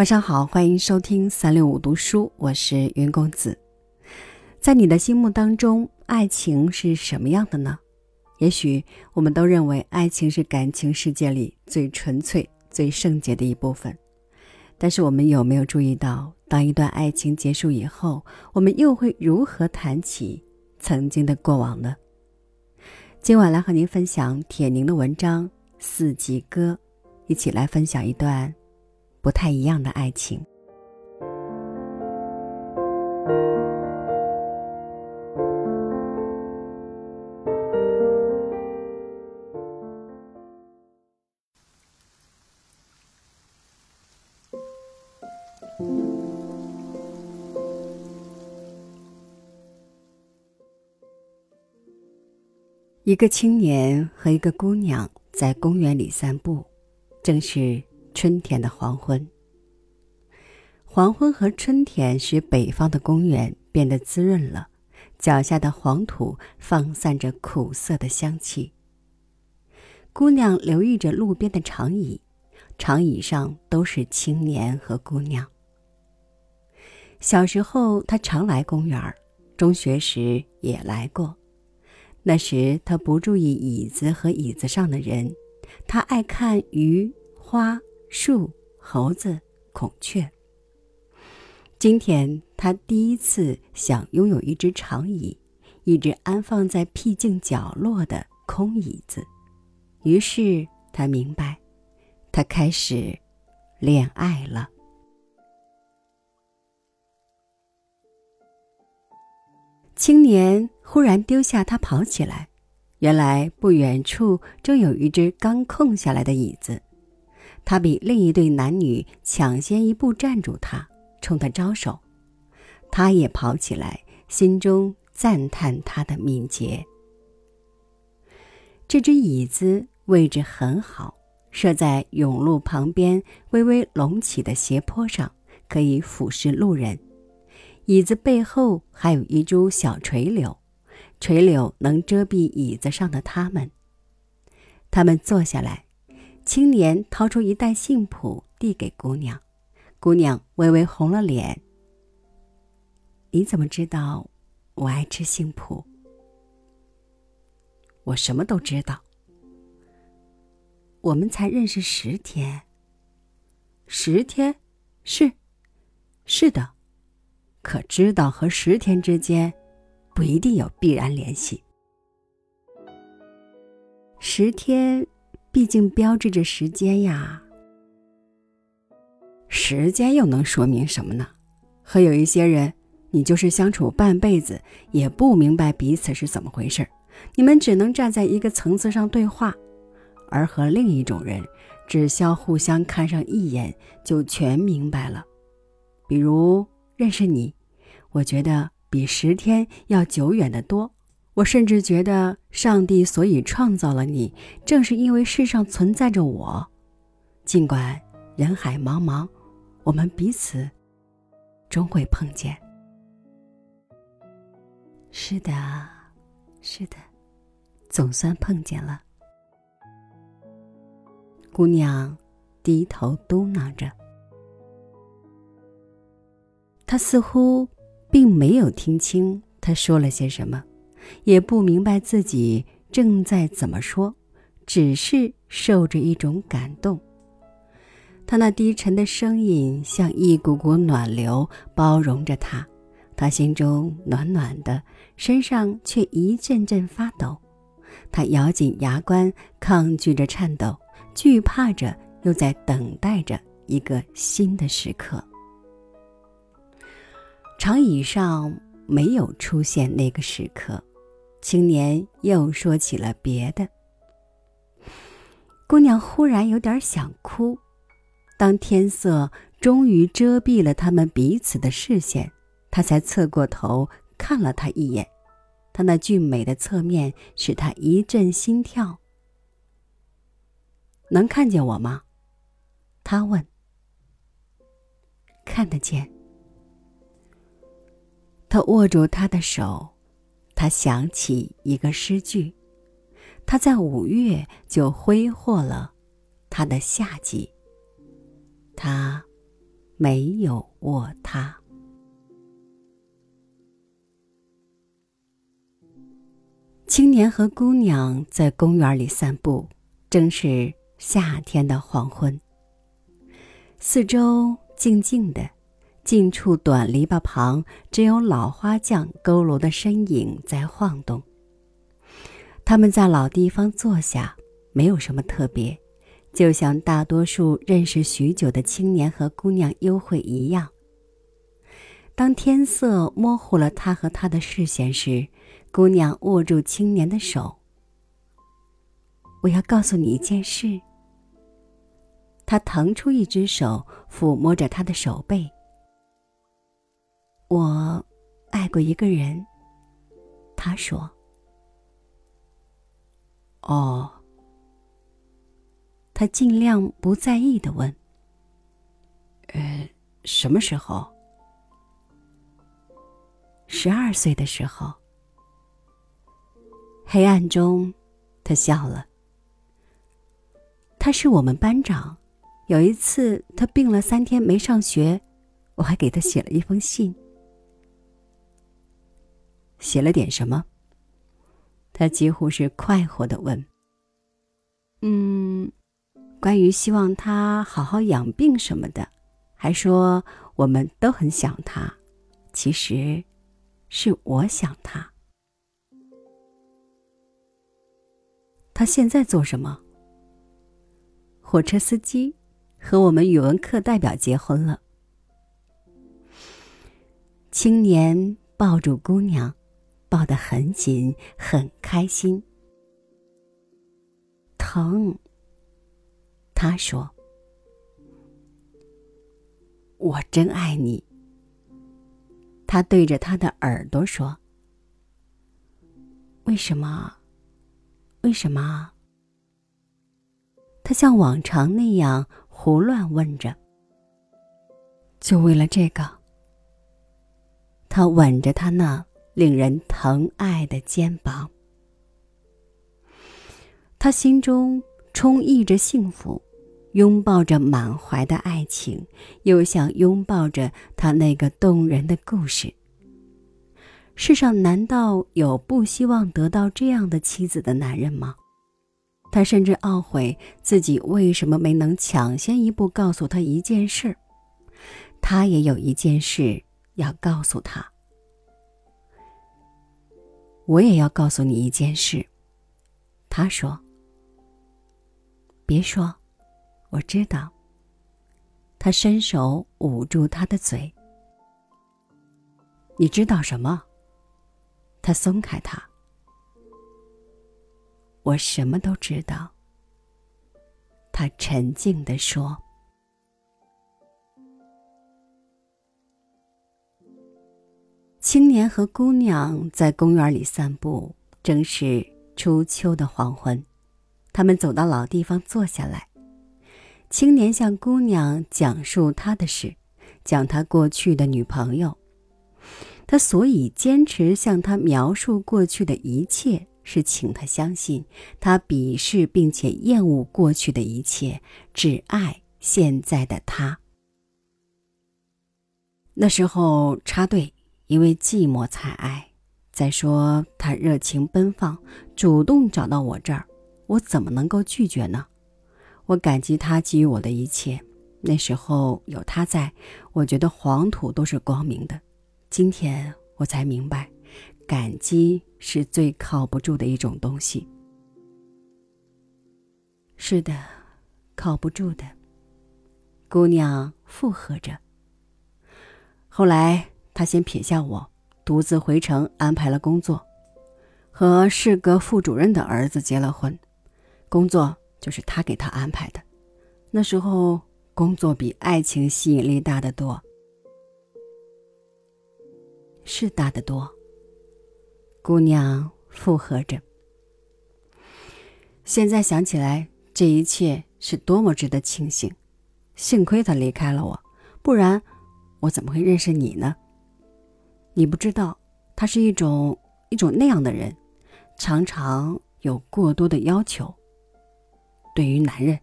晚上好，欢迎收听三六五读书，我是云公子。在你的心目当中，爱情是什么样的呢？也许我们都认为爱情是感情世界里最纯粹、最圣洁的一部分。但是我们有没有注意到，当一段爱情结束以后，我们又会如何谈起曾经的过往呢？今晚来和您分享铁凝的文章《四季歌》，一起来分享一段。不太一样的爱情。一个青年和一个姑娘在公园里散步，正是。春天的黄昏，黄昏和春天使北方的公园变得滋润了，脚下的黄土放散着苦涩的香气。姑娘留意着路边的长椅，长椅上都是青年和姑娘。小时候，她常来公园中学时也来过。那时，她不注意椅子和椅子上的人，她爱看鱼花。树、猴子、孔雀。今天他第一次想拥有一只长椅，一只安放在僻静角落的空椅子。于是他明白，他开始恋爱了。青年忽然丢下他跑起来，原来不远处正有一只刚空下来的椅子。他比另一对男女抢先一步站住，他冲他招手，他也跑起来，心中赞叹他的敏捷。这只椅子位置很好，设在甬路旁边微微隆起的斜坡上，可以俯视路人。椅子背后还有一株小垂柳，垂柳能遮蔽椅子上的他们。他们坐下来。青年掏出一袋杏脯递给姑娘，姑娘微微红了脸。你怎么知道我爱吃杏脯？我什么都知道。我们才认识十天。十天，是，是的，可知道和十天之间不一定有必然联系。十天。毕竟标志着时间呀，时间又能说明什么呢？和有一些人，你就是相处半辈子，也不明白彼此是怎么回事你们只能站在一个层次上对话，而和另一种人，只需互相看上一眼就全明白了。比如认识你，我觉得比十天要久远的多。我甚至觉得，上帝所以创造了你，正是因为世上存在着我。尽管人海茫茫，我们彼此终会碰见。是的，是的，总算碰见了。姑娘低头嘟囔着，她似乎并没有听清他说了些什么。也不明白自己正在怎么说，只是受着一种感动。他那低沉的声音像一股股暖流，包容着他。他心中暖暖的，身上却一阵阵发抖。他咬紧牙关，抗拒着颤抖，惧怕着，又在等待着一个新的时刻。长椅上没有出现那个时刻。青年又说起了别的。姑娘忽然有点想哭。当天色终于遮蔽了他们彼此的视线，她才侧过头看了他一眼。他那俊美的侧面使他一阵心跳。能看见我吗？他问。看得见。他握住她的手。他想起一个诗句，他在五月就挥霍了他的夏季。他没有卧榻。青年和姑娘在公园里散步，正是夏天的黄昏。四周静静的，近处短篱笆旁只有老花匠佝偻的身影在晃动。他们在老地方坐下，没有什么特别，就像大多数认识许久的青年和姑娘幽会一样。当天色模糊了他和他的视线时，姑娘握住青年的手。我要告诉你一件事。他腾出一只手，抚摸着他的手背。我爱过一个人。他说：“哦。”他尽量不在意的问：“呃，什么时候？”“十二岁的时候。”黑暗中，他笑了。他是我们班长。有一次，他病了三天没上学，我还给他写了一封信。写了点什么？他几乎是快活的问。嗯，关于希望他好好养病什么的，还说我们都很想他，其实，是我想他。他现在做什么？火车司机。和我们语文课代表结婚了。青年抱住姑娘，抱得很紧，很开心。疼。他说：“我真爱你。”他对着他的耳朵说：“为什么？为什么？”他像往常那样。胡乱问着，就为了这个。他吻着他那令人疼爱的肩膀，他心中充溢着幸福，拥抱着满怀的爱情，又想拥抱着他那个动人的故事。世上难道有不希望得到这样的妻子的男人吗？他甚至懊悔自己为什么没能抢先一步告诉他一件事。他也有一件事要告诉他。我也要告诉你一件事。他说：“别说，我知道。”他伸手捂住他的嘴。你知道什么？他松开他。我什么都知道。他沉静地说：“青年和姑娘在公园里散步，正是初秋的黄昏。他们走到老地方坐下来。青年向姑娘讲述他的事，讲他过去的女朋友。他所以坚持向他描述过去的一切。”是请他相信，他鄙视并且厌恶过去的一切，只爱现在的他。那时候插队，因为寂寞才爱。再说他热情奔放，主动找到我这儿，我怎么能够拒绝呢？我感激他给予我的一切。那时候有他在，我觉得黄土都是光明的。今天我才明白。感激是最靠不住的一种东西。是的，靠不住的。姑娘附和着。后来他先撇下我，独自回城安排了工作，和市阁副主任的儿子结了婚。工作就是他给他安排的。那时候工作比爱情吸引力大得多，是大得多。姑娘附和着。现在想起来，这一切是多么值得庆幸！幸亏他离开了我，不然我怎么会认识你呢？你不知道，他是一种一种那样的人，常常有过多的要求。对于男人，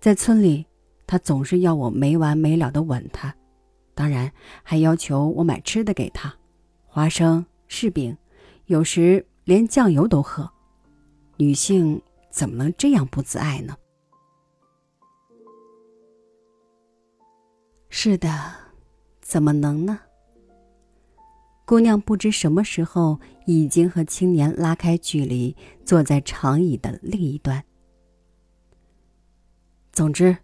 在村里，他总是要我没完没了的吻他，当然还要求我买吃的给他，花生、柿饼，有时连酱油都喝。女性怎么能这样不自爱呢？是的，怎么能呢？姑娘不知什么时候已经和青年拉开距离，坐在长椅的另一端。总之，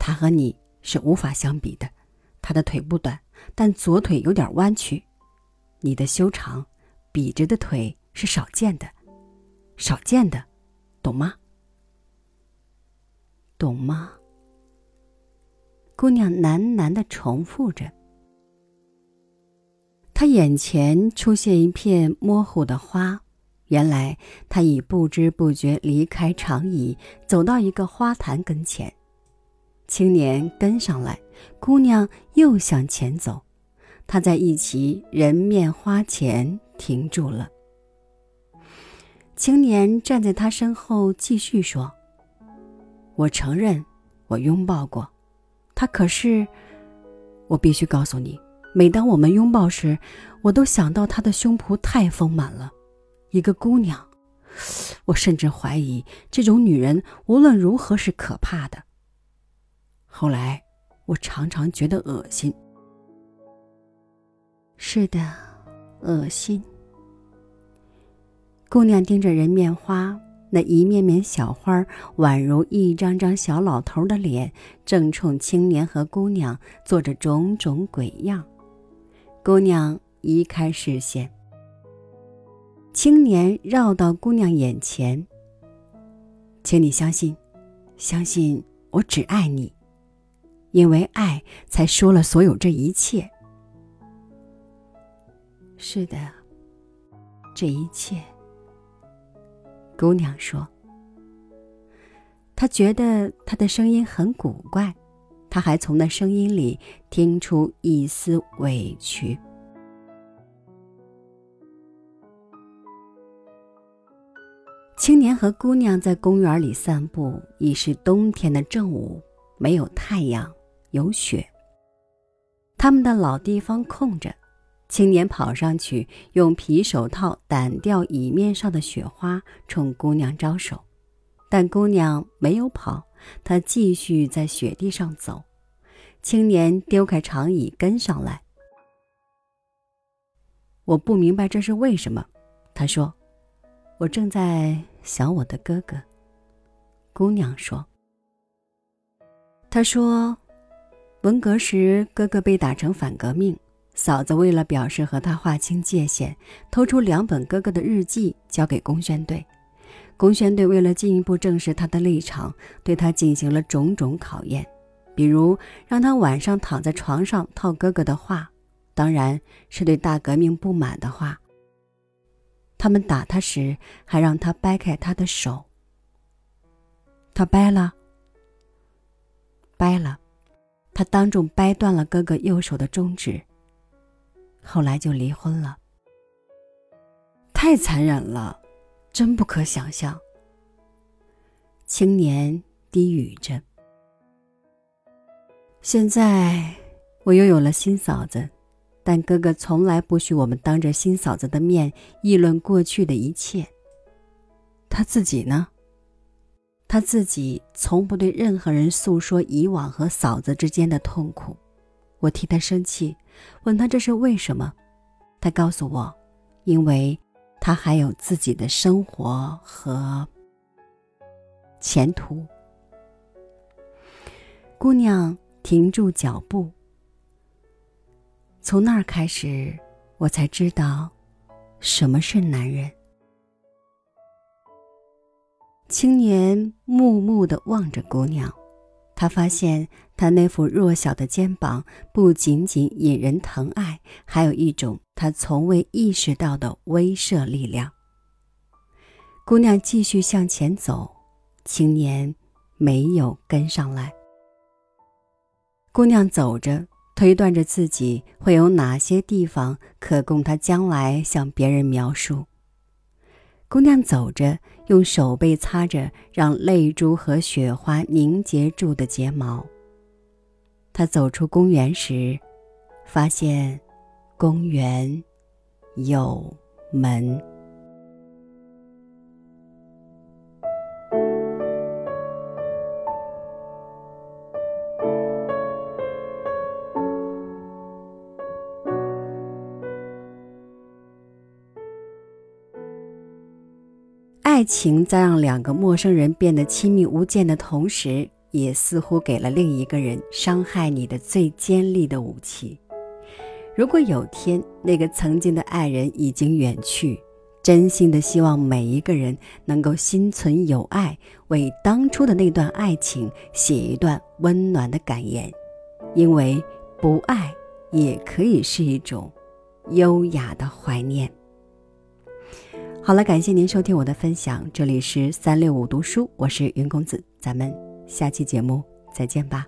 他和你是无法相比的。他的腿不短，但左腿有点弯曲；你的修长、笔直的腿是少见的，少见的，懂吗？懂吗？姑娘喃喃的重复着。他眼前出现一片模糊的花，原来他已不知不觉离开长椅，走到一个花坛跟前。青年跟上来，姑娘又向前走，他在一齐人面花前停住了。青年站在他身后继续说：“我承认，我拥抱过他，可是我必须告诉你。”每当我们拥抱时，我都想到她的胸脯太丰满了，一个姑娘。我甚至怀疑这种女人无论如何是可怕的。后来，我常常觉得恶心。是的，恶心。姑娘盯着人面花，那一面面小花宛如一张张小老头的脸，正冲青年和姑娘做着种种鬼样。姑娘移开视线，青年绕到姑娘眼前。请你相信，相信我只爱你，因为爱才说了所有这一切。是的，这一切。姑娘说，她觉得他的声音很古怪。他还从那声音里听出一丝委屈。青年和姑娘在公园里散步，已是冬天的正午，没有太阳，有雪。他们的老地方空着，青年跑上去，用皮手套掸掉椅面上的雪花，冲姑娘招手，但姑娘没有跑。她继续在雪地上走，青年丢开长椅跟上来。我不明白这是为什么，他说：“我正在想我的哥哥。”姑娘说：“他说，文革时哥哥被打成反革命，嫂子为了表示和他划清界限，偷出两本哥哥的日记交给工宣队。”公宣队为了进一步证实他的立场，对他进行了种种考验，比如让他晚上躺在床上套哥哥的话，当然是对大革命不满的话。他们打他时，还让他掰开他的手。他掰了，掰了，他当众掰断了哥哥右手的中指。后来就离婚了。太残忍了。真不可想象。青年低语着。现在我又有了新嫂子，但哥哥从来不许我们当着新嫂子的面议论过去的一切。他自己呢？他自己从不对任何人诉说以往和嫂子之间的痛苦。我替他生气，问他这是为什么，他告诉我，因为。他还有自己的生活和前途。姑娘停住脚步。从那儿开始，我才知道什么是男人。青年木木的望着姑娘。他发现，他那副弱小的肩膀不仅仅引人疼爱，还有一种他从未意识到的威慑力量。姑娘继续向前走，青年没有跟上来。姑娘走着，推断着自己会有哪些地方可供她将来向别人描述。姑娘走着，用手背擦着让泪珠和雪花凝结住的睫毛，他走出公园时，发现公园有门。情在让两个陌生人变得亲密无间的同时，也似乎给了另一个人伤害你的最尖利的武器。如果有天那个曾经的爱人已经远去，真心的希望每一个人能够心存有爱，为当初的那段爱情写一段温暖的感言，因为不爱也可以是一种优雅的怀念。好了，感谢您收听我的分享，这里是三六五读书，我是云公子，咱们下期节目再见吧。